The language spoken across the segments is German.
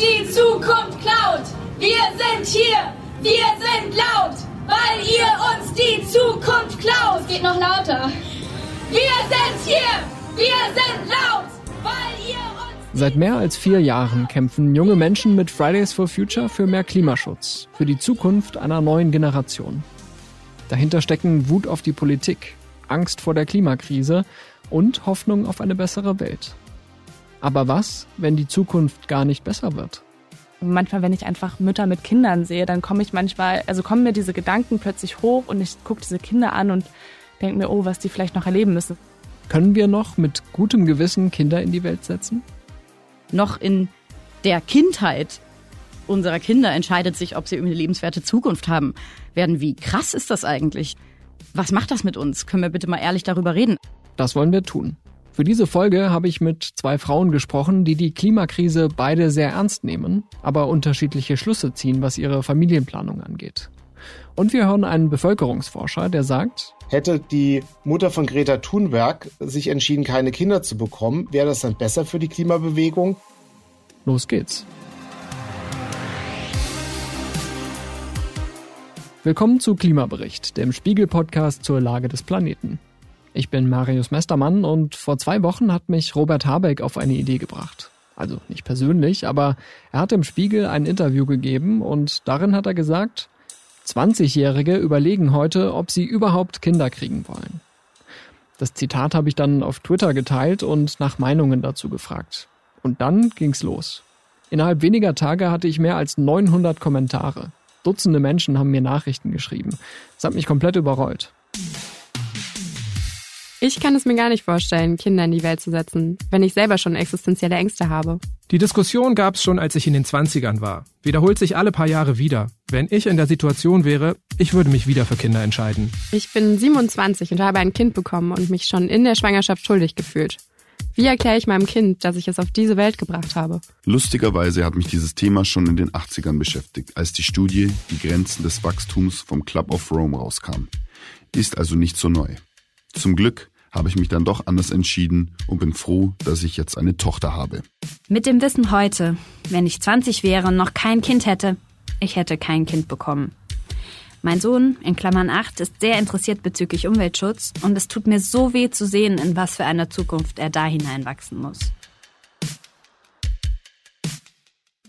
die Zukunft klaut. Wir sind hier, wir sind laut, weil ihr uns die Zukunft klaut. Es geht noch lauter. Wir sind hier, wir sind laut, weil ihr uns... Seit mehr als vier Jahren kämpfen junge Menschen mit Fridays for Future für mehr Klimaschutz, für die Zukunft einer neuen Generation. Dahinter stecken Wut auf die Politik, Angst vor der Klimakrise und Hoffnung auf eine bessere Welt. Aber was, wenn die Zukunft gar nicht besser wird? Manchmal, wenn ich einfach Mütter mit Kindern sehe, dann komme ich manchmal, also kommen mir diese Gedanken plötzlich hoch und ich gucke diese Kinder an und denke mir, oh, was die vielleicht noch erleben müssen. Können wir noch mit gutem Gewissen Kinder in die Welt setzen? Noch in der Kindheit unserer Kinder entscheidet sich, ob sie eine lebenswerte Zukunft haben werden. Wie krass ist das eigentlich? Was macht das mit uns? Können wir bitte mal ehrlich darüber reden? Das wollen wir tun. Für diese Folge habe ich mit zwei Frauen gesprochen, die die Klimakrise beide sehr ernst nehmen, aber unterschiedliche Schlüsse ziehen, was ihre Familienplanung angeht. Und wir hören einen Bevölkerungsforscher, der sagt, Hätte die Mutter von Greta Thunberg sich entschieden, keine Kinder zu bekommen, wäre das dann besser für die Klimabewegung? Los geht's. Willkommen zu Klimabericht, dem Spiegel-Podcast zur Lage des Planeten. Ich bin Marius Mestermann und vor zwei Wochen hat mich Robert Habeck auf eine Idee gebracht. Also nicht persönlich, aber er hat im Spiegel ein Interview gegeben und darin hat er gesagt, 20-Jährige überlegen heute, ob sie überhaupt Kinder kriegen wollen. Das Zitat habe ich dann auf Twitter geteilt und nach Meinungen dazu gefragt. Und dann ging's los. Innerhalb weniger Tage hatte ich mehr als 900 Kommentare. Dutzende Menschen haben mir Nachrichten geschrieben. Das hat mich komplett überrollt. Ich kann es mir gar nicht vorstellen, Kinder in die Welt zu setzen, wenn ich selber schon existenzielle Ängste habe. Die Diskussion gab es schon, als ich in den 20ern war. Wiederholt sich alle paar Jahre wieder. Wenn ich in der Situation wäre, ich würde mich wieder für Kinder entscheiden. Ich bin 27 und habe ein Kind bekommen und mich schon in der Schwangerschaft schuldig gefühlt. Wie erkläre ich meinem Kind, dass ich es auf diese Welt gebracht habe? Lustigerweise hat mich dieses Thema schon in den 80ern beschäftigt, als die Studie Die Grenzen des Wachstums vom Club of Rome rauskam. Ist also nicht so neu. Zum Glück habe ich mich dann doch anders entschieden und bin froh, dass ich jetzt eine Tochter habe. Mit dem Wissen heute, wenn ich 20 wäre und noch kein Kind hätte, ich hätte kein Kind bekommen. Mein Sohn, in Klammern 8, ist sehr interessiert bezüglich Umweltschutz und es tut mir so weh zu sehen, in was für einer Zukunft er da hineinwachsen muss.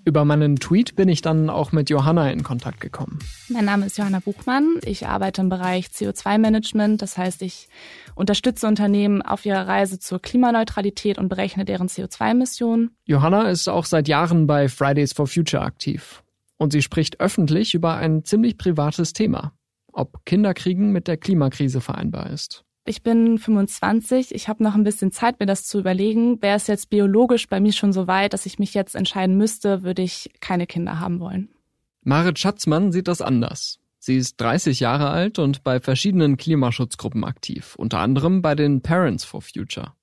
Über meinen Tweet bin ich dann auch mit Johanna in Kontakt gekommen. Mein Name ist Johanna Buchmann. Ich arbeite im Bereich CO2-Management. Das heißt, ich unterstütze Unternehmen auf ihrer Reise zur Klimaneutralität und berechne deren CO2-Emissionen. Johanna ist auch seit Jahren bei Fridays for Future aktiv. Und sie spricht öffentlich über ein ziemlich privates Thema. Ob Kinderkriegen mit der Klimakrise vereinbar ist. Ich bin 25, ich habe noch ein bisschen Zeit, mir das zu überlegen. Wäre es jetzt biologisch bei mir schon so weit, dass ich mich jetzt entscheiden müsste, würde ich keine Kinder haben wollen. Marit Schatzmann sieht das anders. Sie ist 30 Jahre alt und bei verschiedenen Klimaschutzgruppen aktiv, unter anderem bei den Parents for Future.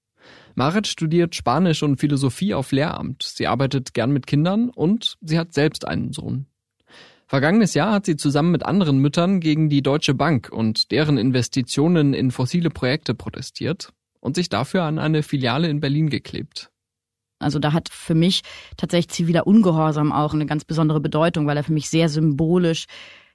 Marit studiert Spanisch und Philosophie auf Lehramt. Sie arbeitet gern mit Kindern und sie hat selbst einen Sohn. Vergangenes Jahr hat sie zusammen mit anderen Müttern gegen die Deutsche Bank und deren Investitionen in fossile Projekte protestiert und sich dafür an eine Filiale in Berlin geklebt. Also da hat für mich tatsächlich ziviler Ungehorsam auch eine ganz besondere Bedeutung, weil er für mich sehr symbolisch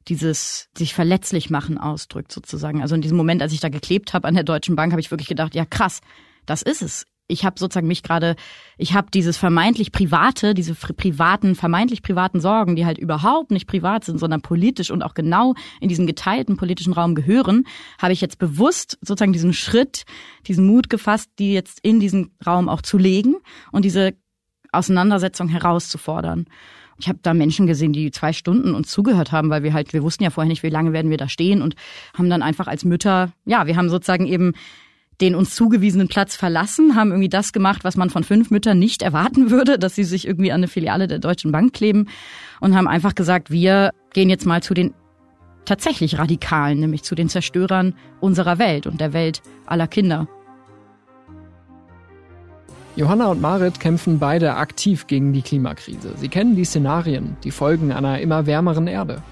dieses sich verletzlich machen ausdrückt sozusagen. Also in diesem Moment, als ich da geklebt habe an der Deutschen Bank, habe ich wirklich gedacht, ja krass, das ist es ich habe sozusagen mich gerade, ich habe dieses vermeintlich private, diese privaten, vermeintlich privaten Sorgen, die halt überhaupt nicht privat sind, sondern politisch und auch genau in diesen geteilten politischen Raum gehören, habe ich jetzt bewusst sozusagen diesen Schritt, diesen Mut gefasst, die jetzt in diesen Raum auch zu legen und diese Auseinandersetzung herauszufordern. Ich habe da Menschen gesehen, die zwei Stunden uns zugehört haben, weil wir halt, wir wussten ja vorher nicht, wie lange werden wir da stehen und haben dann einfach als Mütter, ja, wir haben sozusagen eben den uns zugewiesenen Platz verlassen, haben irgendwie das gemacht, was man von fünf Müttern nicht erwarten würde, dass sie sich irgendwie an eine Filiale der Deutschen Bank kleben und haben einfach gesagt, wir gehen jetzt mal zu den tatsächlich Radikalen, nämlich zu den Zerstörern unserer Welt und der Welt aller Kinder. Johanna und Marit kämpfen beide aktiv gegen die Klimakrise. Sie kennen die Szenarien, die Folgen einer immer wärmeren Erde.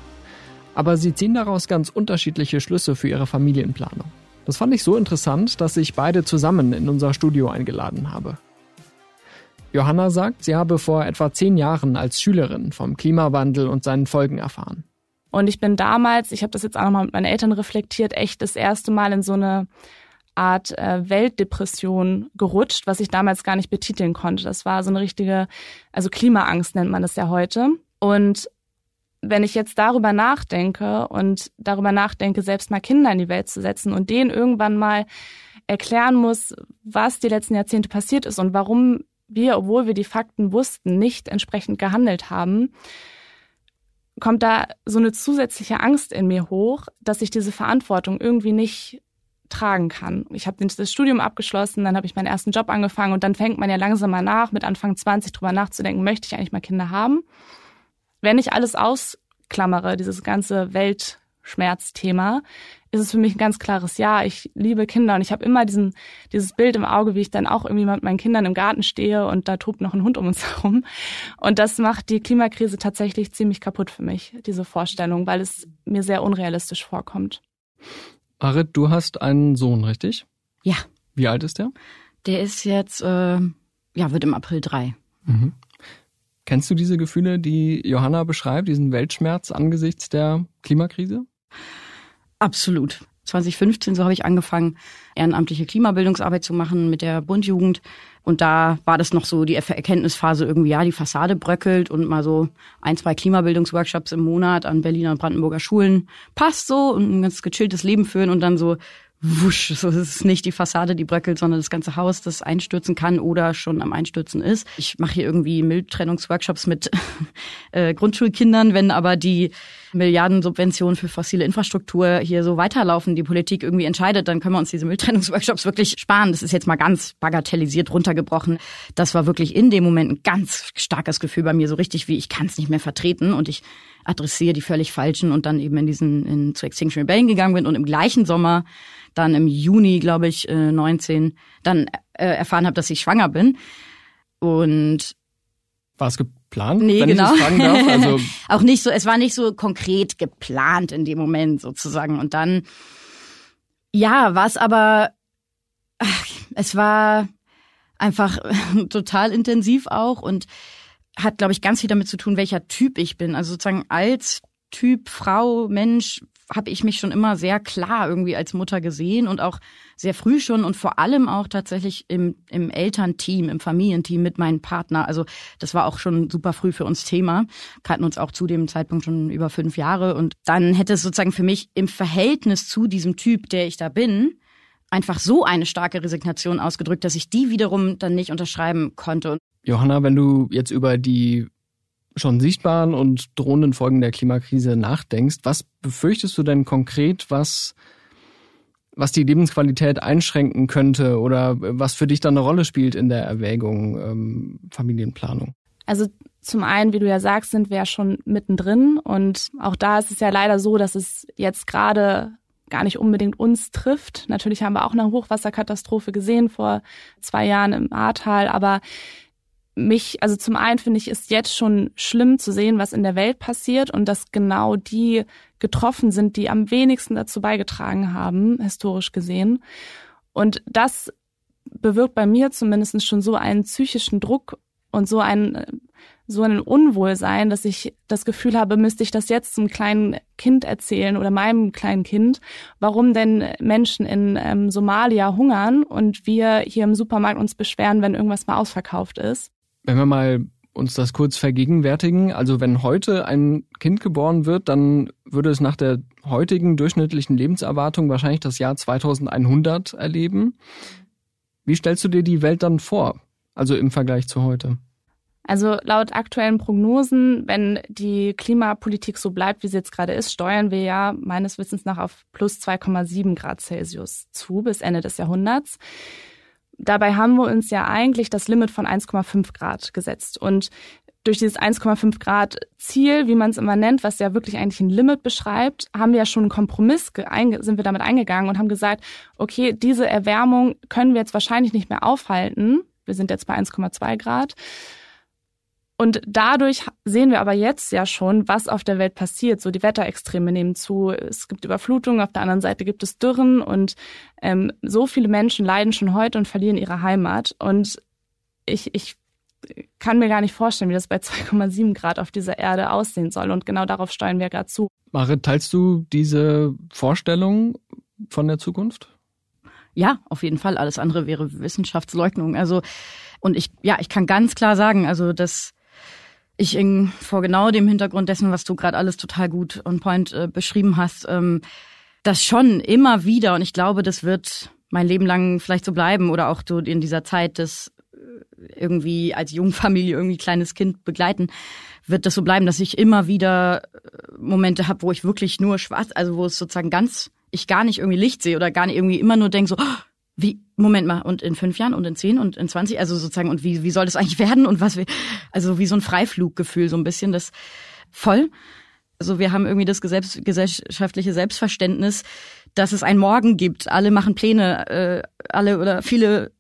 Aber sie ziehen daraus ganz unterschiedliche Schlüsse für ihre Familienplanung. Das fand ich so interessant, dass ich beide zusammen in unser Studio eingeladen habe. Johanna sagt, sie habe vor etwa zehn Jahren als Schülerin vom Klimawandel und seinen Folgen erfahren. Und ich bin damals, ich habe das jetzt auch nochmal mit meinen Eltern reflektiert, echt das erste Mal in so eine Art äh, Weltdepression gerutscht, was ich damals gar nicht betiteln konnte. Das war so eine richtige, also Klimaangst nennt man das ja heute. Und wenn ich jetzt darüber nachdenke und darüber nachdenke, selbst mal Kinder in die Welt zu setzen und denen irgendwann mal erklären muss, was die letzten Jahrzehnte passiert ist und warum wir, obwohl wir die Fakten wussten, nicht entsprechend gehandelt haben, kommt da so eine zusätzliche Angst in mir hoch, dass ich diese Verantwortung irgendwie nicht tragen kann. Ich habe das Studium abgeschlossen, dann habe ich meinen ersten Job angefangen und dann fängt man ja langsam mal nach, mit Anfang 20 drüber nachzudenken, möchte ich eigentlich mal Kinder haben? Wenn ich alles ausklammere, dieses ganze Weltschmerzthema, ist es für mich ein ganz klares Ja. Ich liebe Kinder und ich habe immer diesen, dieses Bild im Auge, wie ich dann auch irgendwie mit meinen Kindern im Garten stehe und da tobt noch ein Hund um uns herum. Und das macht die Klimakrise tatsächlich ziemlich kaputt für mich, diese Vorstellung, weil es mir sehr unrealistisch vorkommt. Arit, du hast einen Sohn, richtig? Ja. Wie alt ist der? Der ist jetzt, äh, ja, wird im April drei. Mhm. Kennst du diese Gefühle, die Johanna beschreibt, diesen Weltschmerz angesichts der Klimakrise? Absolut. 2015, so habe ich angefangen, ehrenamtliche Klimabildungsarbeit zu machen mit der Bundjugend. Und da war das noch so die Erkenntnisphase irgendwie, ja, die Fassade bröckelt und mal so ein, zwei Klimabildungsworkshops im Monat an Berliner und Brandenburger Schulen passt so und ein ganz gechilltes Leben führen und dann so, wusch, so ist es nicht die Fassade, die bröckelt, sondern das ganze Haus, das einstürzen kann oder schon am Einstürzen ist. Ich mache hier irgendwie Mülltrennungsworkshops mit äh, Grundschulkindern, wenn aber die Milliardensubventionen für fossile Infrastruktur hier so weiterlaufen, die Politik irgendwie entscheidet, dann können wir uns diese Mülltrennungsworkshops wirklich sparen. Das ist jetzt mal ganz bagatellisiert runtergebrochen. Das war wirklich in dem Moment ein ganz starkes Gefühl bei mir, so richtig wie ich kann es nicht mehr vertreten und ich adressiere die völlig falschen und dann eben in diesen in, zu Extinction Rebellion gegangen bin und im gleichen Sommer dann im Juni, glaube ich, 19, dann äh, erfahren habe, dass ich schwanger bin. Und war es geplant? Nee, wenn genau. Ich das fragen darf? Also auch nicht so, es war nicht so konkret geplant in dem Moment sozusagen. Und dann, ja, war es aber, ach, es war einfach total intensiv auch und hat, glaube ich, ganz viel damit zu tun, welcher Typ ich bin. Also sozusagen als Typ, Frau, Mensch, habe ich mich schon immer sehr klar irgendwie als Mutter gesehen und auch sehr früh schon und vor allem auch tatsächlich im, im Elternteam, im Familienteam mit meinem Partner. Also das war auch schon super früh für uns Thema. Kannten uns auch zu dem Zeitpunkt schon über fünf Jahre und dann hätte es sozusagen für mich im Verhältnis zu diesem Typ, der ich da bin, einfach so eine starke Resignation ausgedrückt, dass ich die wiederum dann nicht unterschreiben konnte. Johanna, wenn du jetzt über die schon sichtbaren und drohenden Folgen der Klimakrise nachdenkst, was befürchtest du denn konkret, was, was die Lebensqualität einschränken könnte oder was für dich dann eine Rolle spielt in der Erwägung ähm, Familienplanung? Also zum einen, wie du ja sagst, sind wir ja schon mittendrin und auch da ist es ja leider so, dass es jetzt gerade gar nicht unbedingt uns trifft. Natürlich haben wir auch eine Hochwasserkatastrophe gesehen vor zwei Jahren im Ahrtal, aber mich, also zum einen finde ich, ist jetzt schon schlimm zu sehen, was in der Welt passiert und dass genau die getroffen sind, die am wenigsten dazu beigetragen haben, historisch gesehen. Und das bewirkt bei mir zumindest schon so einen psychischen Druck und so ein so ein Unwohlsein, dass ich das Gefühl habe, müsste ich das jetzt zum kleinen Kind erzählen oder meinem kleinen Kind, warum denn Menschen in ähm, Somalia hungern und wir hier im Supermarkt uns beschweren, wenn irgendwas mal ausverkauft ist. Wenn wir mal uns das kurz vergegenwärtigen, also wenn heute ein Kind geboren wird, dann würde es nach der heutigen durchschnittlichen Lebenserwartung wahrscheinlich das Jahr 2100 erleben. Wie stellst du dir die Welt dann vor? Also im Vergleich zu heute? Also laut aktuellen Prognosen, wenn die Klimapolitik so bleibt, wie sie jetzt gerade ist, steuern wir ja meines Wissens nach auf plus 2,7 Grad Celsius zu bis Ende des Jahrhunderts. Dabei haben wir uns ja eigentlich das Limit von 1,5 Grad gesetzt. Und durch dieses 1,5 Grad Ziel, wie man es immer nennt, was ja wirklich eigentlich ein Limit beschreibt, haben wir ja schon einen Kompromiss, sind wir damit eingegangen und haben gesagt, okay, diese Erwärmung können wir jetzt wahrscheinlich nicht mehr aufhalten. Wir sind jetzt bei 1,2 Grad. Und dadurch sehen wir aber jetzt ja schon, was auf der Welt passiert. So die Wetterextreme nehmen zu, es gibt Überflutungen, auf der anderen Seite gibt es Dürren und ähm, so viele Menschen leiden schon heute und verlieren ihre Heimat. Und ich, ich kann mir gar nicht vorstellen, wie das bei 2,7 Grad auf dieser Erde aussehen soll. Und genau darauf steuern wir gerade zu. Marit, teilst du diese Vorstellung von der Zukunft? Ja, auf jeden Fall. Alles andere wäre Wissenschaftsleugnung. Also, und ich, ja, ich kann ganz klar sagen, also, dass ich in, vor genau dem Hintergrund dessen, was du gerade alles total gut on point äh, beschrieben hast, ähm, das schon immer wieder, und ich glaube, das wird mein Leben lang vielleicht so bleiben oder auch so in dieser Zeit des äh, irgendwie als Jungfamilie irgendwie kleines Kind begleiten, wird das so bleiben, dass ich immer wieder äh, Momente habe, wo ich wirklich nur schwarz, also wo es sozusagen ganz, ich gar nicht irgendwie Licht sehe oder gar nicht irgendwie immer nur denke so, oh, wie, Moment mal, und in fünf Jahren und in zehn und in zwanzig, also sozusagen, und wie, wie soll das eigentlich werden und was wir, also wie so ein Freifluggefühl, so ein bisschen das voll. Also wir haben irgendwie das gesellschaftliche Selbstverständnis, dass es ein Morgen gibt. Alle machen Pläne, äh, alle oder viele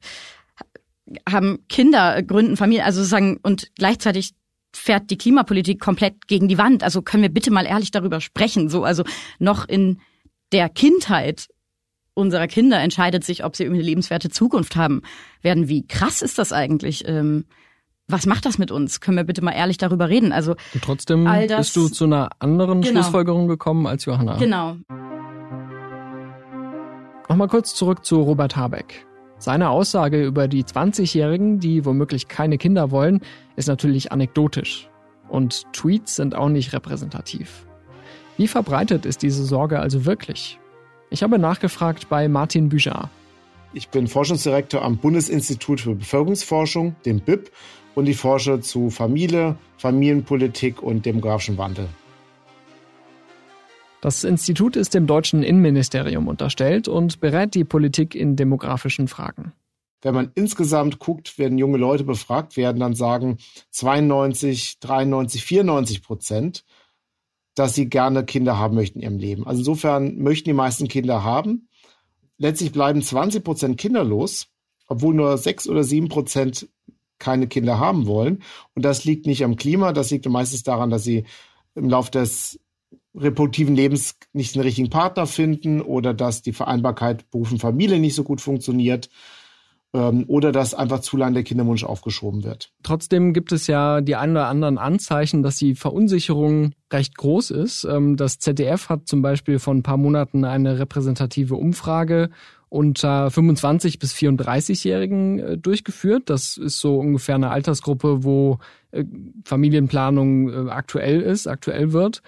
haben Kinder, gründen Familie, also sozusagen, und gleichzeitig fährt die Klimapolitik komplett gegen die Wand. Also können wir bitte mal ehrlich darüber sprechen. So, also noch in der Kindheit unserer Kinder entscheidet sich, ob sie irgendwie eine lebenswerte Zukunft haben werden. Wie krass ist das eigentlich? Ähm, was macht das mit uns? Können wir bitte mal ehrlich darüber reden? Also Und trotzdem das, bist du zu einer anderen genau. Schlussfolgerung gekommen als Johanna. Genau. Nochmal kurz zurück zu Robert Habeck. Seine Aussage über die 20-Jährigen, die womöglich keine Kinder wollen, ist natürlich anekdotisch. Und Tweets sind auch nicht repräsentativ. Wie verbreitet ist diese Sorge also wirklich? Ich habe nachgefragt bei Martin Büjar. Ich bin Forschungsdirektor am Bundesinstitut für Bevölkerungsforschung, dem BIP, und ich forsche zu Familie, Familienpolitik und demografischem Wandel. Das Institut ist dem deutschen Innenministerium unterstellt und berät die Politik in demografischen Fragen. Wenn man insgesamt guckt, wenn junge Leute befragt werden, dann sagen 92, 93, 94 Prozent, dass sie gerne Kinder haben möchten in ihrem Leben. Also insofern möchten die meisten Kinder haben. Letztlich bleiben 20 Prozent kinderlos, obwohl nur 6 oder 7 Prozent keine Kinder haben wollen. Und das liegt nicht am Klima, das liegt meistens daran, dass sie im Laufe des reproduktiven Lebens nicht den richtigen Partner finden oder dass die Vereinbarkeit Beruf und Familie nicht so gut funktioniert ähm, oder dass einfach zu lange der Kinderwunsch aufgeschoben wird. Trotzdem gibt es ja die ein oder anderen Anzeichen, dass die Verunsicherung recht groß ist. Ähm, das ZDF hat zum Beispiel vor ein paar Monaten eine repräsentative Umfrage unter 25 bis 34-Jährigen äh, durchgeführt. Das ist so ungefähr eine Altersgruppe, wo äh, Familienplanung äh, aktuell ist, aktuell wird.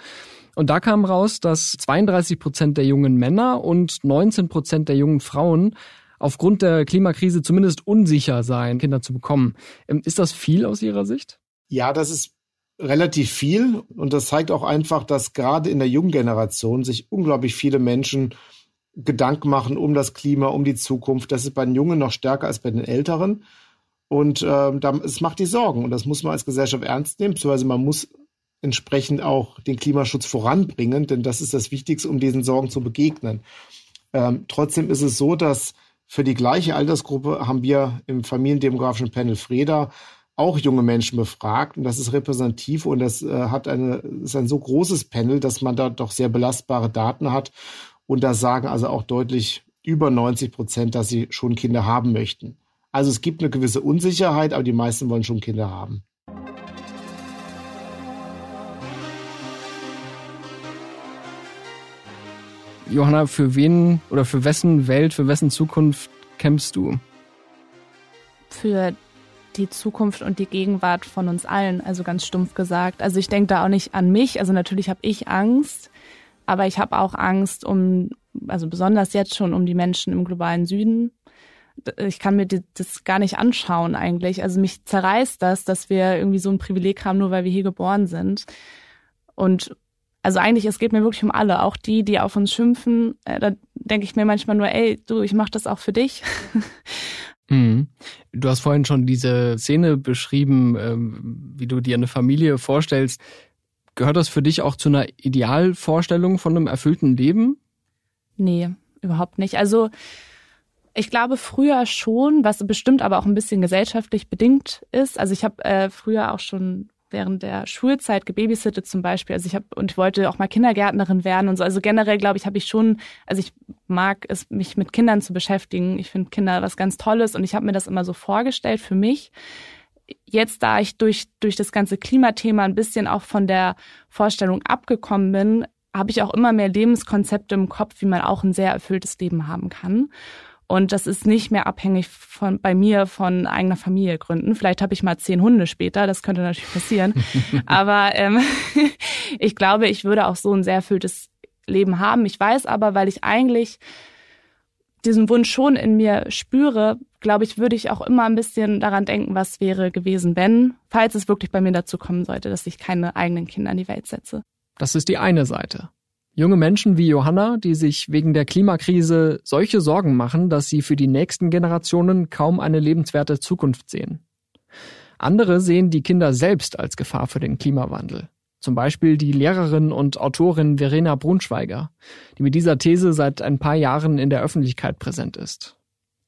Und da kam raus, dass 32 Prozent der jungen Männer und 19 Prozent der jungen Frauen aufgrund der Klimakrise zumindest unsicher seien, Kinder zu bekommen. Ähm, ist das viel aus Ihrer Sicht? Ja, das ist relativ viel. Und das zeigt auch einfach, dass gerade in der jungen Generation sich unglaublich viele Menschen Gedanken machen um das Klima, um die Zukunft. Das ist bei den Jungen noch stärker als bei den Älteren. Und äh, es macht die Sorgen. Und das muss man als Gesellschaft ernst nehmen, beziehungsweise man muss entsprechend auch den Klimaschutz voranbringen, denn das ist das Wichtigste, um diesen Sorgen zu begegnen. Ähm, trotzdem ist es so, dass für die gleiche Altersgruppe haben wir im familiendemografischen Panel Freda auch junge Menschen befragt und das ist repräsentativ und das äh, hat eine, ist ein so großes Panel, dass man da doch sehr belastbare Daten hat und da sagen also auch deutlich über 90 Prozent, dass sie schon Kinder haben möchten. Also es gibt eine gewisse Unsicherheit, aber die meisten wollen schon Kinder haben. Johanna, für wen oder für wessen Welt, für wessen Zukunft kämpfst du? Für die Zukunft und die Gegenwart von uns allen, also ganz stumpf gesagt. Also ich denke da auch nicht an mich, also natürlich habe ich Angst, aber ich habe auch Angst um, also besonders jetzt schon um die Menschen im globalen Süden. Ich kann mir das gar nicht anschauen eigentlich. Also mich zerreißt das, dass wir irgendwie so ein Privileg haben, nur weil wir hier geboren sind. Und also eigentlich, es geht mir wirklich um alle, auch die, die auf uns schimpfen. Äh, da denke ich mir manchmal nur, ey, du, ich mach das auch für dich. Mhm. Du hast vorhin schon diese Szene beschrieben, ähm, wie du dir eine Familie vorstellst. Gehört das für dich auch zu einer Idealvorstellung von einem erfüllten Leben? Nee, überhaupt nicht. Also ich glaube früher schon, was bestimmt aber auch ein bisschen gesellschaftlich bedingt ist. Also ich habe äh, früher auch schon während der Schulzeit gebabysittet zum Beispiel. Also ich habe und wollte auch mal Kindergärtnerin werden und so. Also generell glaube ich, habe ich schon, also ich mag es, mich mit Kindern zu beschäftigen. Ich finde Kinder was ganz Tolles und ich habe mir das immer so vorgestellt für mich jetzt, da ich durch, durch das ganze Klimathema ein bisschen auch von der Vorstellung abgekommen bin, habe ich auch immer mehr Lebenskonzepte im Kopf, wie man auch ein sehr erfülltes Leben haben kann. Und das ist nicht mehr abhängig von bei mir von eigener Familie gründen. Vielleicht habe ich mal zehn Hunde später, das könnte natürlich passieren. aber ähm, ich glaube, ich würde auch so ein sehr erfülltes Leben haben. Ich weiß aber, weil ich eigentlich diesen Wunsch schon in mir spüre, glaube ich, würde ich auch immer ein bisschen daran denken, was wäre gewesen, wenn, falls es wirklich bei mir dazu kommen sollte, dass ich keine eigenen Kinder in die Welt setze. Das ist die eine Seite. Junge Menschen wie Johanna, die sich wegen der Klimakrise solche Sorgen machen, dass sie für die nächsten Generationen kaum eine lebenswerte Zukunft sehen. Andere sehen die Kinder selbst als Gefahr für den Klimawandel. Zum Beispiel die Lehrerin und Autorin Verena Brunschweiger, die mit dieser These seit ein paar Jahren in der Öffentlichkeit präsent ist.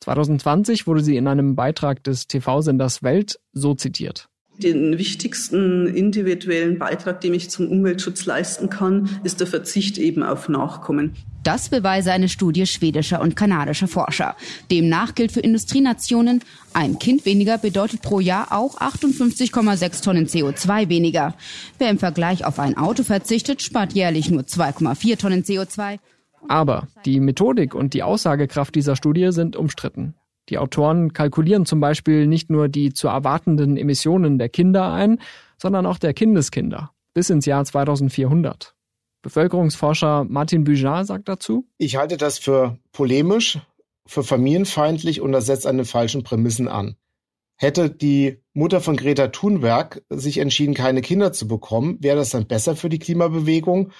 2020 wurde sie in einem Beitrag des TV-Senders Welt so zitiert. Den wichtigsten individuellen Beitrag, den ich zum Umweltschutz leisten kann, ist der Verzicht eben auf Nachkommen. Das beweise eine Studie schwedischer und kanadischer Forscher. Demnach gilt für Industrienationen, ein Kind weniger bedeutet pro Jahr auch 58,6 Tonnen CO2 weniger. Wer im Vergleich auf ein Auto verzichtet, spart jährlich nur 2,4 Tonnen CO2. Aber die Methodik und die Aussagekraft dieser Studie sind umstritten. Die Autoren kalkulieren zum Beispiel nicht nur die zu erwartenden Emissionen der Kinder ein, sondern auch der Kindeskinder bis ins Jahr 2400. Bevölkerungsforscher Martin Bujar sagt dazu, Ich halte das für polemisch, für familienfeindlich und das setzt an den falschen Prämissen an. Hätte die Mutter von Greta Thunberg sich entschieden, keine Kinder zu bekommen, wäre das dann besser für die Klimabewegung?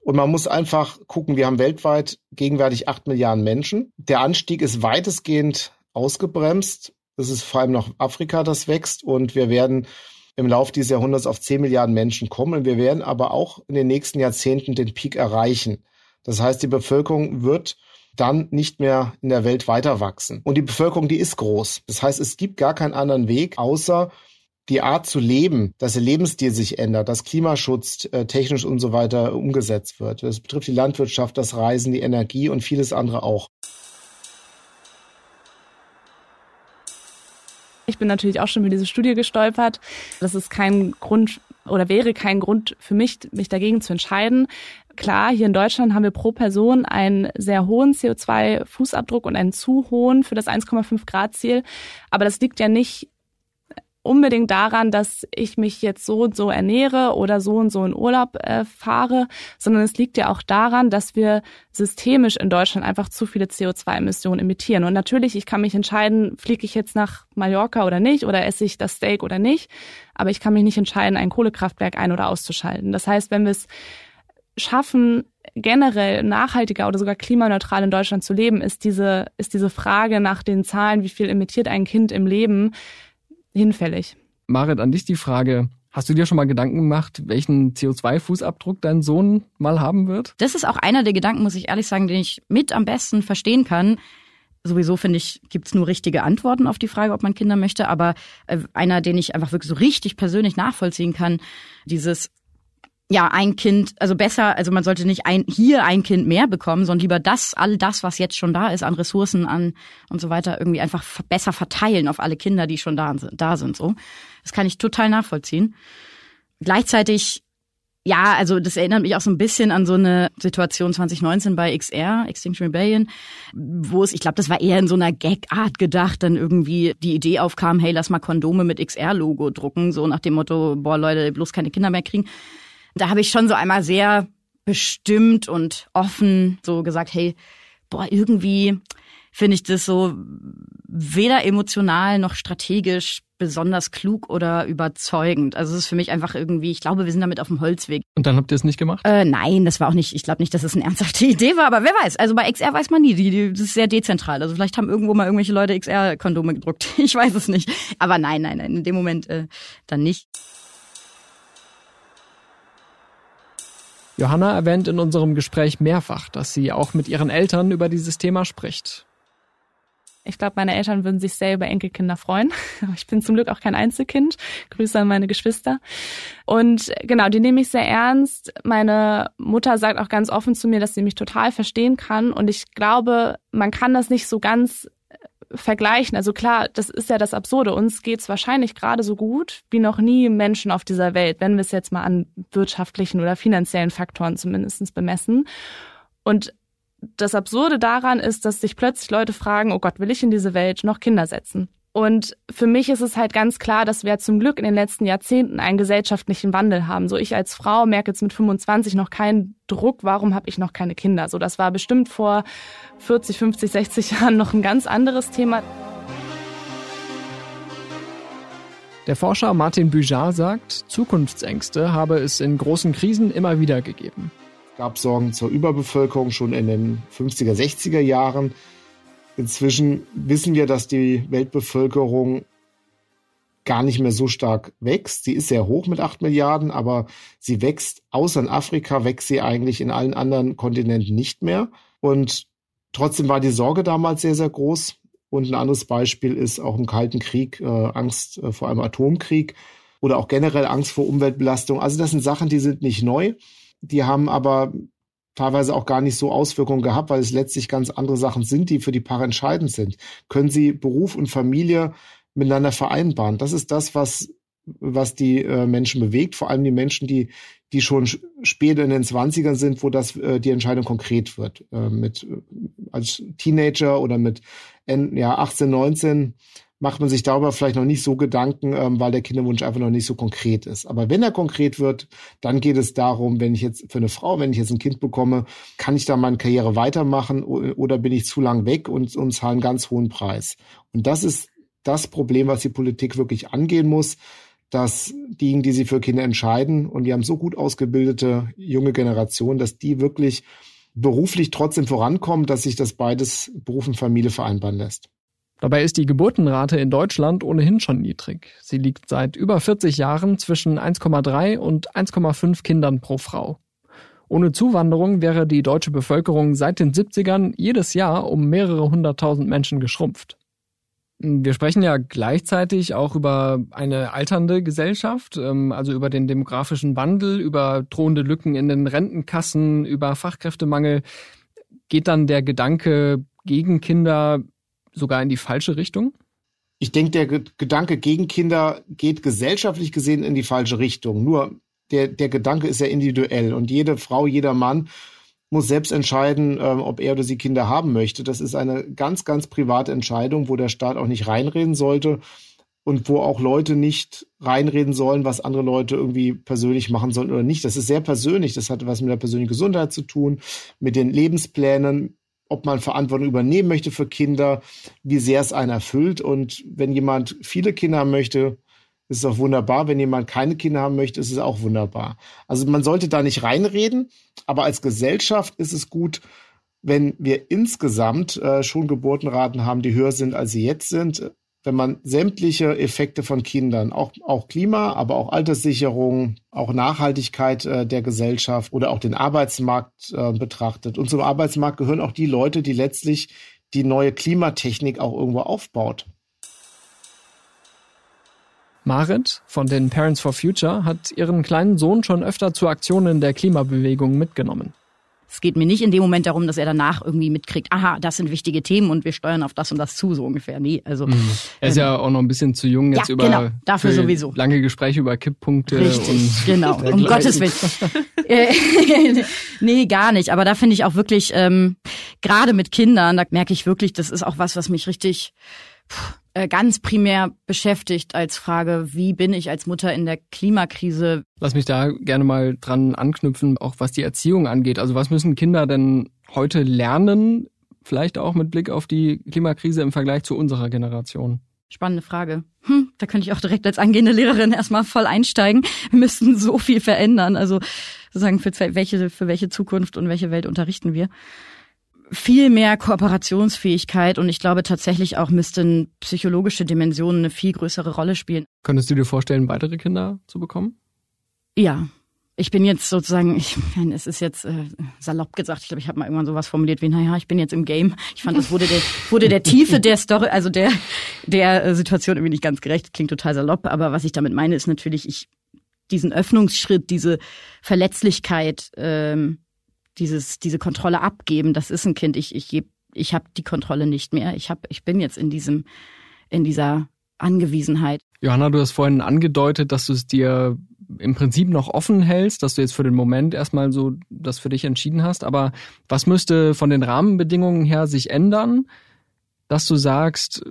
Und man muss einfach gucken, wir haben weltweit gegenwärtig acht Milliarden Menschen. Der Anstieg ist weitestgehend ausgebremst. Es ist vor allem noch Afrika, das wächst und wir werden im Laufe dieses Jahrhunderts auf 10 Milliarden Menschen kommen. Wir werden aber auch in den nächsten Jahrzehnten den Peak erreichen. Das heißt, die Bevölkerung wird dann nicht mehr in der Welt weiter wachsen. Und die Bevölkerung, die ist groß. Das heißt, es gibt gar keinen anderen Weg, außer die Art zu leben, dass der Lebensstil sich ändert, dass Klimaschutz äh, technisch und so weiter umgesetzt wird. Das betrifft die Landwirtschaft, das Reisen, die Energie und vieles andere auch. Ich bin natürlich auch schon über diese Studie gestolpert. Das ist kein Grund oder wäre kein Grund für mich, mich dagegen zu entscheiden. Klar, hier in Deutschland haben wir pro Person einen sehr hohen CO2-Fußabdruck und einen zu hohen für das 1,5 Grad Ziel. Aber das liegt ja nicht unbedingt daran, dass ich mich jetzt so und so ernähre oder so und so in Urlaub äh, fahre, sondern es liegt ja auch daran, dass wir systemisch in Deutschland einfach zu viele CO2-Emissionen emittieren. Und natürlich, ich kann mich entscheiden, fliege ich jetzt nach Mallorca oder nicht oder esse ich das Steak oder nicht, aber ich kann mich nicht entscheiden, ein Kohlekraftwerk ein- oder auszuschalten. Das heißt, wenn wir es schaffen, generell nachhaltiger oder sogar klimaneutral in Deutschland zu leben, ist diese, ist diese Frage nach den Zahlen, wie viel emittiert ein Kind im Leben, hinfällig. Marit, an dich die Frage. Hast du dir schon mal Gedanken gemacht, welchen CO2-Fußabdruck dein Sohn mal haben wird? Das ist auch einer der Gedanken, muss ich ehrlich sagen, den ich mit am besten verstehen kann. Sowieso finde ich, gibt's nur richtige Antworten auf die Frage, ob man Kinder möchte, aber äh, einer, den ich einfach wirklich so richtig persönlich nachvollziehen kann, dieses ja, ein Kind, also besser, also man sollte nicht ein, hier ein Kind mehr bekommen, sondern lieber das, all das, was jetzt schon da ist, an Ressourcen, an und so weiter, irgendwie einfach besser verteilen auf alle Kinder, die schon da, da sind, so. Das kann ich total nachvollziehen. Gleichzeitig, ja, also das erinnert mich auch so ein bisschen an so eine Situation 2019 bei XR, Extinction Rebellion, wo es, ich glaube, das war eher in so einer Gag-Art gedacht, dann irgendwie die Idee aufkam, hey, lass mal Kondome mit XR-Logo drucken, so nach dem Motto, boah, Leute, bloß keine Kinder mehr kriegen da habe ich schon so einmal sehr bestimmt und offen so gesagt, hey, boah, irgendwie finde ich das so weder emotional noch strategisch besonders klug oder überzeugend. Also es ist für mich einfach irgendwie, ich glaube, wir sind damit auf dem Holzweg. Und dann habt ihr es nicht gemacht? Äh, nein, das war auch nicht, ich glaube nicht, dass es eine ernsthafte Idee war, aber wer weiß. Also bei XR weiß man nie, die, die, das ist sehr dezentral. Also vielleicht haben irgendwo mal irgendwelche Leute XR-Kondome gedruckt. Ich weiß es nicht. Aber nein, nein, nein, in dem Moment äh, dann nicht. Johanna erwähnt in unserem Gespräch mehrfach, dass sie auch mit ihren Eltern über dieses Thema spricht. Ich glaube, meine Eltern würden sich sehr über Enkelkinder freuen. Ich bin zum Glück auch kein Einzelkind. Grüße an meine Geschwister. Und genau, die nehme ich sehr ernst. Meine Mutter sagt auch ganz offen zu mir, dass sie mich total verstehen kann. Und ich glaube, man kann das nicht so ganz vergleichen. Also klar, das ist ja das Absurde. Uns geht's wahrscheinlich gerade so gut wie noch nie Menschen auf dieser Welt, wenn wir es jetzt mal an wirtschaftlichen oder finanziellen Faktoren zumindestens bemessen. Und das Absurde daran ist, dass sich plötzlich Leute fragen, oh Gott, will ich in diese Welt noch Kinder setzen? Und für mich ist es halt ganz klar, dass wir zum Glück in den letzten Jahrzehnten einen gesellschaftlichen Wandel haben. So ich als Frau merke jetzt mit 25 noch keinen Druck, warum habe ich noch keine Kinder? So das war bestimmt vor 40, 50, 60 Jahren noch ein ganz anderes Thema. Der Forscher Martin Büjar sagt, Zukunftsängste habe es in großen Krisen immer wieder gegeben. Es gab Sorgen zur Überbevölkerung schon in den 50er, 60er Jahren. Inzwischen wissen wir, dass die Weltbevölkerung gar nicht mehr so stark wächst. Sie ist sehr hoch mit acht Milliarden, aber sie wächst außer in Afrika, wächst sie eigentlich in allen anderen Kontinenten nicht mehr. Und trotzdem war die Sorge damals sehr, sehr groß. Und ein anderes Beispiel ist auch im Kalten Krieg äh, Angst äh, vor einem Atomkrieg oder auch generell Angst vor Umweltbelastung. Also das sind Sachen, die sind nicht neu. Die haben aber teilweise auch gar nicht so Auswirkungen gehabt, weil es letztlich ganz andere Sachen sind, die für die Paare entscheidend sind. Können sie Beruf und Familie miteinander vereinbaren? Das ist das, was was die äh, Menschen bewegt, vor allem die Menschen, die die schon später in den Zwanzigern sind, wo das äh, die Entscheidung konkret wird. Äh, mit äh, als Teenager oder mit ja 18, 19 macht man sich darüber vielleicht noch nicht so Gedanken, ähm, weil der Kinderwunsch einfach noch nicht so konkret ist. Aber wenn er konkret wird, dann geht es darum, wenn ich jetzt für eine Frau, wenn ich jetzt ein Kind bekomme, kann ich da meine Karriere weitermachen oder bin ich zu lang weg und, und zahle einen ganz hohen Preis? Und das ist das Problem, was die Politik wirklich angehen muss, dass diejenigen, die sich für Kinder entscheiden, und die haben so gut ausgebildete junge Generationen, dass die wirklich beruflich trotzdem vorankommen, dass sich das beides Beruf und Familie vereinbaren lässt. Dabei ist die Geburtenrate in Deutschland ohnehin schon niedrig. Sie liegt seit über 40 Jahren zwischen 1,3 und 1,5 Kindern pro Frau. Ohne Zuwanderung wäre die deutsche Bevölkerung seit den 70ern jedes Jahr um mehrere hunderttausend Menschen geschrumpft. Wir sprechen ja gleichzeitig auch über eine alternde Gesellschaft, ähm, also über den demografischen Wandel, über drohende Lücken in den Rentenkassen, über Fachkräftemangel. Geht dann der Gedanke gegen Kinder sogar in die falsche Richtung? Ich denke, der Gedanke gegen Kinder geht gesellschaftlich gesehen in die falsche Richtung. Nur der, der Gedanke ist ja individuell und jede Frau, jeder Mann muss selbst entscheiden, ähm, ob er oder sie Kinder haben möchte. Das ist eine ganz, ganz private Entscheidung, wo der Staat auch nicht reinreden sollte und wo auch Leute nicht reinreden sollen, was andere Leute irgendwie persönlich machen sollen oder nicht. Das ist sehr persönlich. Das hat was mit der persönlichen Gesundheit zu tun, mit den Lebensplänen, ob man Verantwortung übernehmen möchte für Kinder, wie sehr es einen erfüllt. Und wenn jemand viele Kinder haben möchte, ist es auch wunderbar. Wenn jemand keine Kinder haben möchte, ist es auch wunderbar. Also man sollte da nicht reinreden, aber als Gesellschaft ist es gut, wenn wir insgesamt äh, schon Geburtenraten haben, die höher sind, als sie jetzt sind wenn man sämtliche Effekte von Kindern, auch, auch Klima, aber auch Alterssicherung, auch Nachhaltigkeit äh, der Gesellschaft oder auch den Arbeitsmarkt äh, betrachtet. Und zum Arbeitsmarkt gehören auch die Leute, die letztlich die neue Klimatechnik auch irgendwo aufbaut. Marit von den Parents for Future hat ihren kleinen Sohn schon öfter zu Aktionen der Klimabewegung mitgenommen. Es geht mir nicht in dem Moment darum, dass er danach irgendwie mitkriegt, aha, das sind wichtige Themen und wir steuern auf das und das zu, so ungefähr. Nee, also. Mhm. Er ist ähm, ja auch noch ein bisschen zu jung jetzt ja, über genau, dafür sowieso. lange Gespräche über Kipppunkte. Richtig, genau, um Gottes Willen. Äh, nee, gar nicht. Aber da finde ich auch wirklich, ähm, gerade mit Kindern, da merke ich wirklich, das ist auch was, was mich richtig. Äh, ganz primär beschäftigt als Frage, wie bin ich als Mutter in der Klimakrise? Lass mich da gerne mal dran anknüpfen, auch was die Erziehung angeht. Also was müssen Kinder denn heute lernen, vielleicht auch mit Blick auf die Klimakrise im Vergleich zu unserer Generation? Spannende Frage. Hm, da könnte ich auch direkt als angehende Lehrerin erstmal voll einsteigen. Wir müssten so viel verändern. Also sozusagen für welche, für welche Zukunft und welche Welt unterrichten wir viel mehr Kooperationsfähigkeit und ich glaube tatsächlich auch müssten psychologische Dimensionen eine viel größere Rolle spielen. Könntest du dir vorstellen, weitere Kinder zu bekommen? Ja. Ich bin jetzt sozusagen, ich meine, es ist jetzt äh, salopp gesagt, ich glaube, ich habe mal irgendwann sowas formuliert wie, naja, ich bin jetzt im Game. Ich fand, das wurde der, wurde der Tiefe der Story, also der, der äh, Situation irgendwie nicht ganz gerecht. Klingt total salopp, aber was ich damit meine, ist natürlich, ich diesen Öffnungsschritt, diese Verletzlichkeit, ähm, dieses, diese Kontrolle abgeben, das ist ein Kind. Ich, ich gebe ich habe die Kontrolle nicht mehr. Ich hab, ich bin jetzt in diesem, in dieser Angewiesenheit. Johanna, du hast vorhin angedeutet, dass du es dir im Prinzip noch offen hältst, dass du jetzt für den Moment erstmal so das für dich entschieden hast. Aber was müsste von den Rahmenbedingungen her sich ändern, dass du sagst,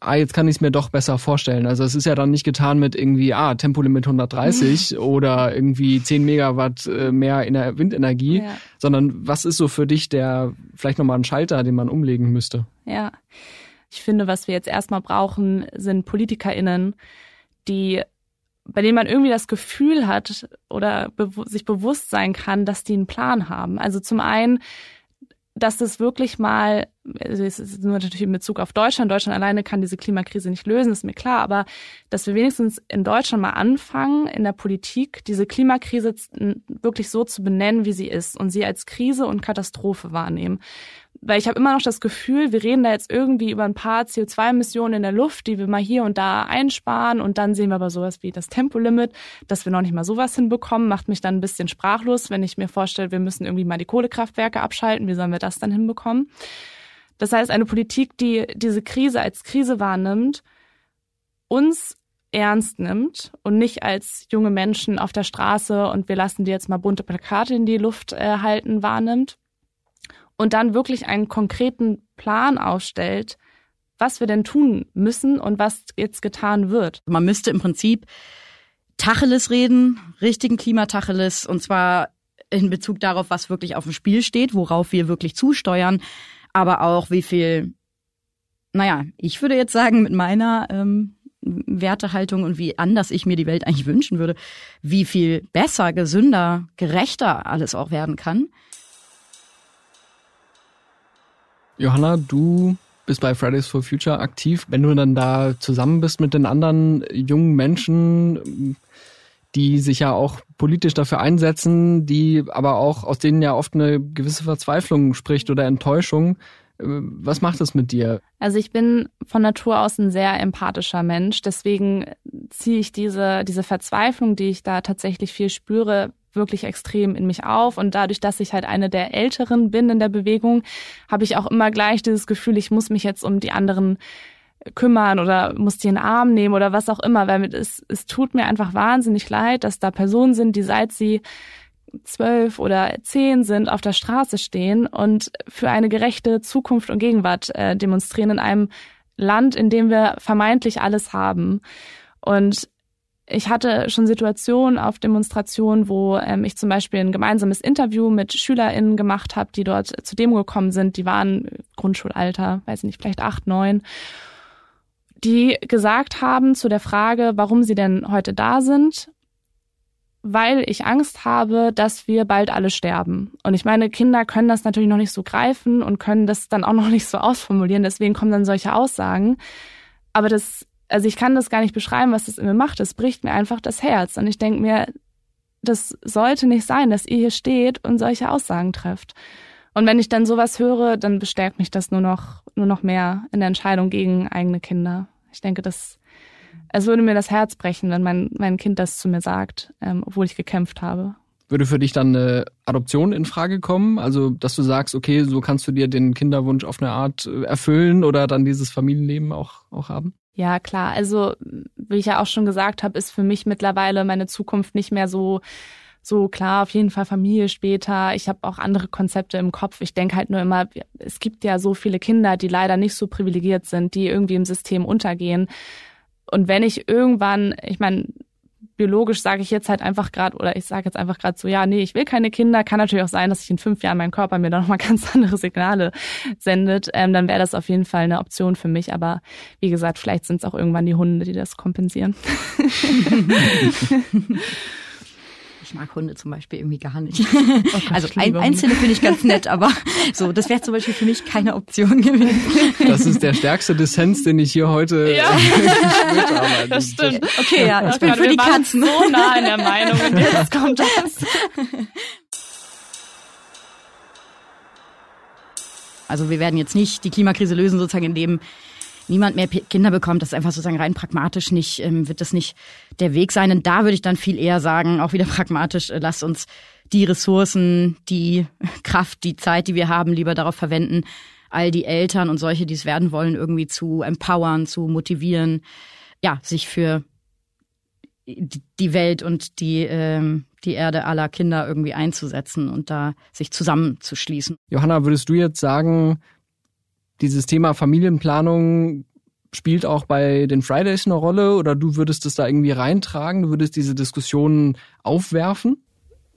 ah, jetzt kann ich es mir doch besser vorstellen. Also es ist ja dann nicht getan mit irgendwie, ah, Tempolimit 130 oder irgendwie 10 Megawatt äh, mehr in der Windenergie, ja. sondern was ist so für dich der, vielleicht nochmal ein Schalter, den man umlegen müsste? Ja, ich finde, was wir jetzt erstmal brauchen, sind PolitikerInnen, die bei denen man irgendwie das Gefühl hat oder be sich bewusst sein kann, dass die einen Plan haben. Also zum einen, dass das wirklich mal, also es ist nur natürlich in Bezug auf Deutschland, Deutschland alleine kann diese Klimakrise nicht lösen, ist mir klar, aber dass wir wenigstens in Deutschland mal anfangen, in der Politik diese Klimakrise wirklich so zu benennen, wie sie ist und sie als Krise und Katastrophe wahrnehmen. Weil ich habe immer noch das Gefühl, wir reden da jetzt irgendwie über ein paar CO2-Emissionen in der Luft, die wir mal hier und da einsparen. Und dann sehen wir aber sowas wie das Tempolimit, dass wir noch nicht mal sowas hinbekommen, macht mich dann ein bisschen sprachlos, wenn ich mir vorstelle, wir müssen irgendwie mal die Kohlekraftwerke abschalten, wie sollen wir das dann hinbekommen? Das heißt, eine Politik, die diese Krise als Krise wahrnimmt, uns ernst nimmt und nicht als junge Menschen auf der Straße und wir lassen die jetzt mal bunte Plakate in die Luft äh, halten wahrnimmt, und dann wirklich einen konkreten Plan aufstellt, was wir denn tun müssen und was jetzt getan wird. Man müsste im Prinzip Tacheles reden, richtigen Klimatacheles, und zwar in Bezug darauf, was wirklich auf dem Spiel steht, worauf wir wirklich zusteuern, aber auch wie viel, naja, ich würde jetzt sagen, mit meiner ähm, Wertehaltung und wie anders ich mir die Welt eigentlich wünschen würde, wie viel besser, gesünder, gerechter alles auch werden kann. Johanna, du bist bei Fridays for Future aktiv. Wenn du dann da zusammen bist mit den anderen jungen Menschen, die sich ja auch politisch dafür einsetzen, die aber auch aus denen ja oft eine gewisse Verzweiflung spricht oder Enttäuschung. Äh, was macht es mit dir? Also ich bin von Natur aus ein sehr empathischer Mensch. Deswegen ziehe ich diese, diese Verzweiflung, die ich da tatsächlich viel spüre, wirklich extrem in mich auf. Und dadurch, dass ich halt eine der Älteren bin in der Bewegung, habe ich auch immer gleich dieses Gefühl, ich muss mich jetzt um die anderen kümmern oder muss die in den Arm nehmen oder was auch immer, weil es, es tut mir einfach wahnsinnig leid, dass da Personen sind, die seit sie zwölf oder zehn sind, auf der Straße stehen und für eine gerechte Zukunft und Gegenwart äh, demonstrieren in einem Land, in dem wir vermeintlich alles haben. Und ich hatte schon Situationen auf Demonstrationen, wo ähm, ich zum Beispiel ein gemeinsames Interview mit SchülerInnen gemacht habe, die dort zur Demo gekommen sind. Die waren Grundschulalter, weiß ich nicht, vielleicht acht, neun, die gesagt haben zu der Frage, warum sie denn heute da sind, weil ich Angst habe, dass wir bald alle sterben. Und ich meine, Kinder können das natürlich noch nicht so greifen und können das dann auch noch nicht so ausformulieren. Deswegen kommen dann solche Aussagen. Aber das also ich kann das gar nicht beschreiben, was das in mir macht. Das bricht mir einfach das Herz. Und ich denke mir, das sollte nicht sein, dass ihr hier steht und solche Aussagen trefft. Und wenn ich dann sowas höre, dann bestärkt mich das nur noch, nur noch mehr in der Entscheidung gegen eigene Kinder. Ich denke, das, es würde mir das Herz brechen, wenn mein, mein Kind das zu mir sagt, ähm, obwohl ich gekämpft habe. Würde für dich dann eine Adoption in Frage kommen? Also, dass du sagst, okay, so kannst du dir den Kinderwunsch auf eine Art äh, erfüllen oder dann dieses Familienleben auch, auch haben? Ja, klar. Also, wie ich ja auch schon gesagt habe, ist für mich mittlerweile meine Zukunft nicht mehr so so klar, auf jeden Fall Familie später. Ich habe auch andere Konzepte im Kopf. Ich denke halt nur immer, es gibt ja so viele Kinder, die leider nicht so privilegiert sind, die irgendwie im System untergehen. Und wenn ich irgendwann, ich meine, biologisch sage ich jetzt halt einfach gerade, oder ich sage jetzt einfach gerade so, ja, nee, ich will keine Kinder. Kann natürlich auch sein, dass ich in fünf Jahren mein Körper mir dann nochmal ganz andere Signale sendet. Ähm, dann wäre das auf jeden Fall eine Option für mich. Aber wie gesagt, vielleicht sind es auch irgendwann die Hunde, die das kompensieren. Ich mag Hunde zum Beispiel irgendwie gar nicht. Oh Gott, also ein, einzelne finde ich ganz nett, aber so, das wäre zum Beispiel für mich keine Option gewesen. Das ist der stärkste Dissens, den ich hier heute ja. gespürt habe. Das stimmt. Okay, ja, ich bin für die Katzen. so nah in der Meinung und jetzt kommt das. Also wir werden jetzt nicht die Klimakrise lösen, sozusagen, indem niemand mehr Kinder bekommt, das ist einfach sozusagen rein pragmatisch nicht, ähm, wird das nicht der Weg sein. Und da würde ich dann viel eher sagen, auch wieder pragmatisch, äh, lasst uns die Ressourcen, die Kraft, die Zeit, die wir haben, lieber darauf verwenden, all die Eltern und solche, die es werden wollen, irgendwie zu empowern, zu motivieren, ja, sich für die Welt und die, ähm, die Erde aller Kinder irgendwie einzusetzen und da sich zusammenzuschließen. Johanna, würdest du jetzt sagen, dieses Thema Familienplanung spielt auch bei den Fridays eine Rolle oder du würdest es da irgendwie reintragen, du würdest diese Diskussionen aufwerfen?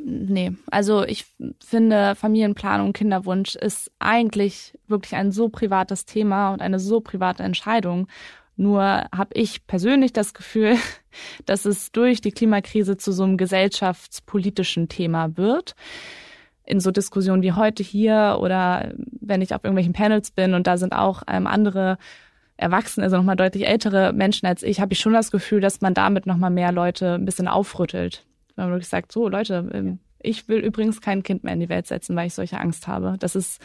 Nee, also ich finde Familienplanung, Kinderwunsch ist eigentlich wirklich ein so privates Thema und eine so private Entscheidung. Nur habe ich persönlich das Gefühl, dass es durch die Klimakrise zu so einem gesellschaftspolitischen Thema wird. In so Diskussionen wie heute hier oder wenn ich auf irgendwelchen Panels bin und da sind auch ähm, andere Erwachsene, also nochmal deutlich ältere Menschen als ich, habe ich schon das Gefühl, dass man damit nochmal mehr Leute ein bisschen aufrüttelt. Wenn man wirklich sagt, so Leute, ähm, ich will übrigens kein Kind mehr in die Welt setzen, weil ich solche Angst habe. Das ist,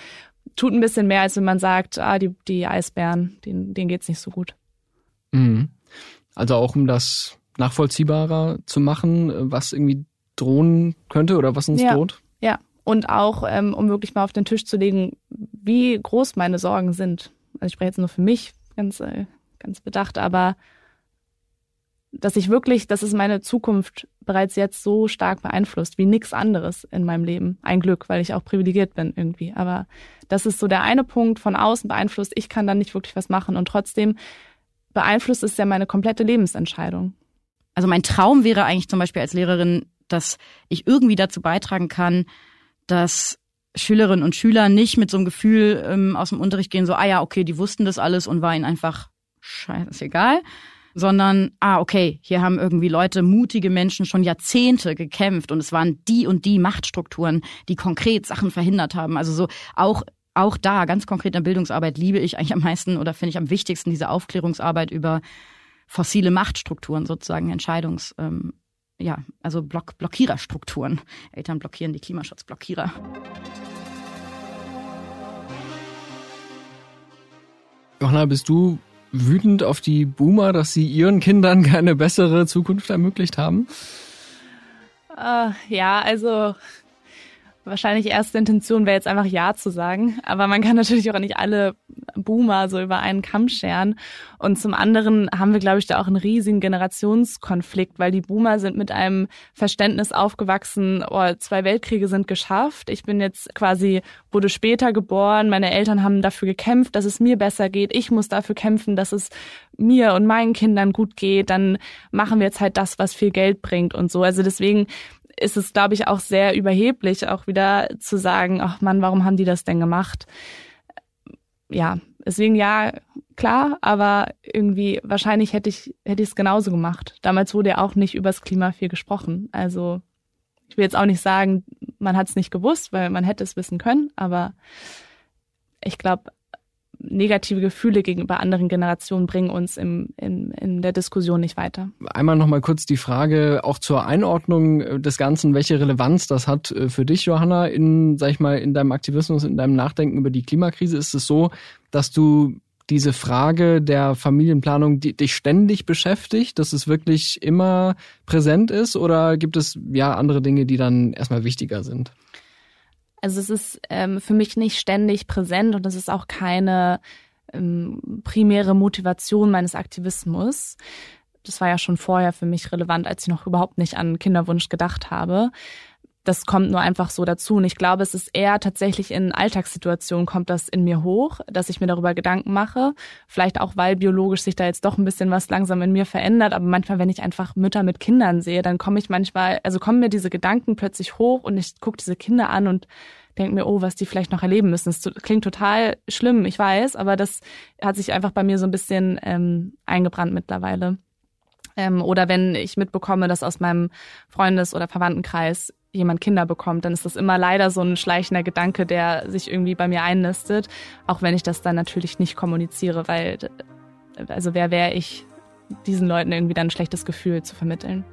tut ein bisschen mehr, als wenn man sagt, ah, die, die Eisbären, denen, denen geht's nicht so gut. Mhm. Also auch um das nachvollziehbarer zu machen, was irgendwie drohen könnte oder was uns ja. droht? Ja, und auch, ähm, um wirklich mal auf den Tisch zu legen, wie groß meine Sorgen sind. Also ich spreche jetzt nur für mich, ganz, äh, ganz bedacht, aber dass ich wirklich, dass es meine Zukunft bereits jetzt so stark beeinflusst wie nichts anderes in meinem Leben. Ein Glück, weil ich auch privilegiert bin irgendwie. Aber das ist so der eine Punkt von außen beeinflusst. Ich kann da nicht wirklich was machen und trotzdem beeinflusst es ja meine komplette Lebensentscheidung. Also mein Traum wäre eigentlich zum Beispiel als Lehrerin, dass ich irgendwie dazu beitragen kann, dass Schülerinnen und Schüler nicht mit so einem Gefühl ähm, aus dem Unterricht gehen, so, ah ja, okay, die wussten das alles und war ihnen einfach scheißegal, sondern, ah, okay, hier haben irgendwie Leute, mutige Menschen schon Jahrzehnte gekämpft und es waren die und die Machtstrukturen, die konkret Sachen verhindert haben. Also so auch auch da, ganz konkret in der Bildungsarbeit, liebe ich eigentlich am meisten oder finde ich am wichtigsten diese Aufklärungsarbeit über fossile Machtstrukturen sozusagen, Entscheidungs, ähm, ja, also Block, Blockiererstrukturen. Eltern blockieren die Klimaschutzblockierer. Johanna, bist du wütend auf die Boomer, dass sie ihren Kindern keine bessere Zukunft ermöglicht haben? Uh, ja, also wahrscheinlich erste Intention wäre jetzt einfach Ja zu sagen. Aber man kann natürlich auch nicht alle Boomer so über einen Kamm scheren. Und zum anderen haben wir, glaube ich, da auch einen riesigen Generationskonflikt, weil die Boomer sind mit einem Verständnis aufgewachsen, oh, zwei Weltkriege sind geschafft. Ich bin jetzt quasi, wurde später geboren. Meine Eltern haben dafür gekämpft, dass es mir besser geht. Ich muss dafür kämpfen, dass es mir und meinen Kindern gut geht. Dann machen wir jetzt halt das, was viel Geld bringt und so. Also deswegen ist es, glaube ich, auch sehr überheblich, auch wieder zu sagen, ach Mann, warum haben die das denn gemacht? Ja, deswegen ja, klar, aber irgendwie wahrscheinlich hätte ich hätte ich es genauso gemacht. Damals wurde ja auch nicht übers Klima viel gesprochen. Also ich will jetzt auch nicht sagen, man hat es nicht gewusst, weil man hätte es wissen können, aber ich glaube, negative Gefühle gegenüber anderen Generationen bringen uns im, in, in der Diskussion nicht weiter. Einmal nochmal kurz die Frage auch zur Einordnung des Ganzen, welche Relevanz das hat äh, für dich, Johanna, in, sag ich mal, in deinem Aktivismus, in deinem Nachdenken über die Klimakrise. Ist es so, dass du diese Frage der Familienplanung die dich ständig beschäftigt, dass es wirklich immer präsent ist oder gibt es ja andere Dinge, die dann erstmal wichtiger sind? Also es ist ähm, für mich nicht ständig präsent und es ist auch keine ähm, primäre Motivation meines Aktivismus. Das war ja schon vorher für mich relevant, als ich noch überhaupt nicht an Kinderwunsch gedacht habe das kommt nur einfach so dazu. Und ich glaube, es ist eher tatsächlich in Alltagssituationen kommt das in mir hoch, dass ich mir darüber Gedanken mache. Vielleicht auch, weil biologisch sich da jetzt doch ein bisschen was langsam in mir verändert. Aber manchmal, wenn ich einfach Mütter mit Kindern sehe, dann komme ich manchmal, also kommen mir diese Gedanken plötzlich hoch und ich gucke diese Kinder an und denke mir, oh, was die vielleicht noch erleben müssen. Das klingt total schlimm, ich weiß, aber das hat sich einfach bei mir so ein bisschen ähm, eingebrannt mittlerweile. Ähm, oder wenn ich mitbekomme, dass aus meinem Freundes- oder Verwandtenkreis jemand Kinder bekommt, dann ist das immer leider so ein schleichender Gedanke, der sich irgendwie bei mir einnistet, auch wenn ich das dann natürlich nicht kommuniziere, weil also wer wäre ich, diesen Leuten irgendwie dann ein schlechtes Gefühl zu vermitteln.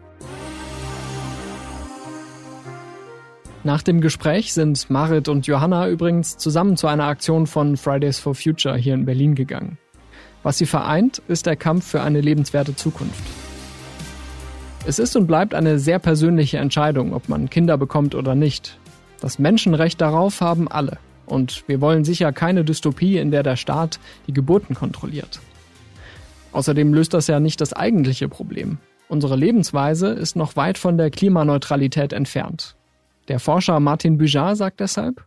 Nach dem Gespräch sind Marit und Johanna übrigens zusammen zu einer Aktion von Fridays for Future hier in Berlin gegangen. Was sie vereint, ist der Kampf für eine lebenswerte Zukunft. Es ist und bleibt eine sehr persönliche Entscheidung, ob man Kinder bekommt oder nicht. Das Menschenrecht darauf haben alle. Und wir wollen sicher keine Dystopie, in der der Staat die Geburten kontrolliert. Außerdem löst das ja nicht das eigentliche Problem. Unsere Lebensweise ist noch weit von der Klimaneutralität entfernt. Der Forscher Martin Bujar sagt deshalb,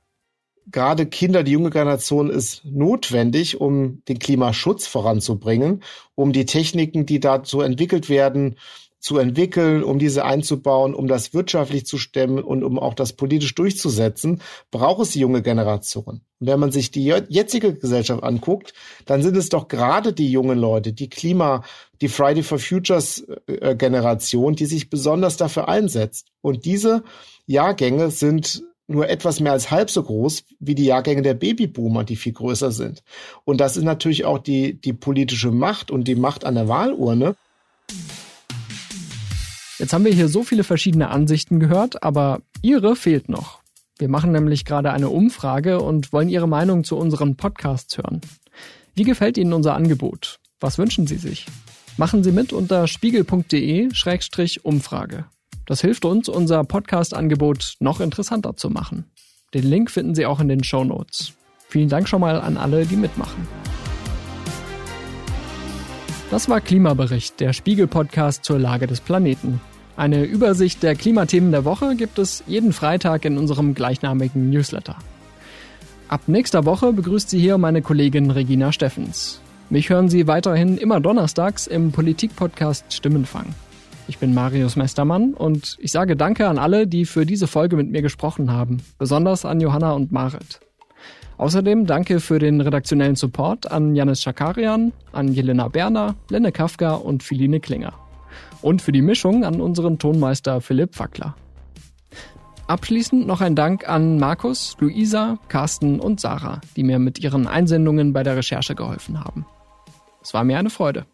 gerade Kinder, die junge Generation ist notwendig, um den Klimaschutz voranzubringen, um die Techniken, die dazu entwickelt werden, zu entwickeln, um diese einzubauen, um das wirtschaftlich zu stemmen und um auch das politisch durchzusetzen, braucht es die junge Generation. Und wenn man sich die jetzige Gesellschaft anguckt, dann sind es doch gerade die jungen Leute, die Klima, die Friday for Futures äh, Generation, die sich besonders dafür einsetzt. Und diese Jahrgänge sind nur etwas mehr als halb so groß wie die Jahrgänge der Babyboomer, die viel größer sind. Und das ist natürlich auch die, die politische Macht und die Macht an der Wahlurne. Jetzt haben wir hier so viele verschiedene Ansichten gehört, aber Ihre fehlt noch. Wir machen nämlich gerade eine Umfrage und wollen Ihre Meinung zu unseren Podcasts hören. Wie gefällt Ihnen unser Angebot? Was wünschen Sie sich? Machen Sie mit unter spiegel.de-umfrage. Das hilft uns, unser Podcast-Angebot noch interessanter zu machen. Den Link finden Sie auch in den Show Notes. Vielen Dank schon mal an alle, die mitmachen. Das war Klimabericht, der Spiegel-Podcast zur Lage des Planeten. Eine Übersicht der Klimathemen der Woche gibt es jeden Freitag in unserem gleichnamigen Newsletter. Ab nächster Woche begrüßt Sie hier meine Kollegin Regina Steffens. Mich hören Sie weiterhin immer donnerstags im Politik-Podcast Stimmenfang. Ich bin Marius Mestermann und ich sage Danke an alle, die für diese Folge mit mir gesprochen haben, besonders an Johanna und Marit. Außerdem danke für den redaktionellen Support an Janis Schakarian, an Jelena Berner, Lenne Kafka und Philine Klinger. Und für die Mischung an unseren Tonmeister Philipp Fackler. Abschließend noch ein Dank an Markus, Luisa, Carsten und Sarah, die mir mit ihren Einsendungen bei der Recherche geholfen haben. Es war mir eine Freude.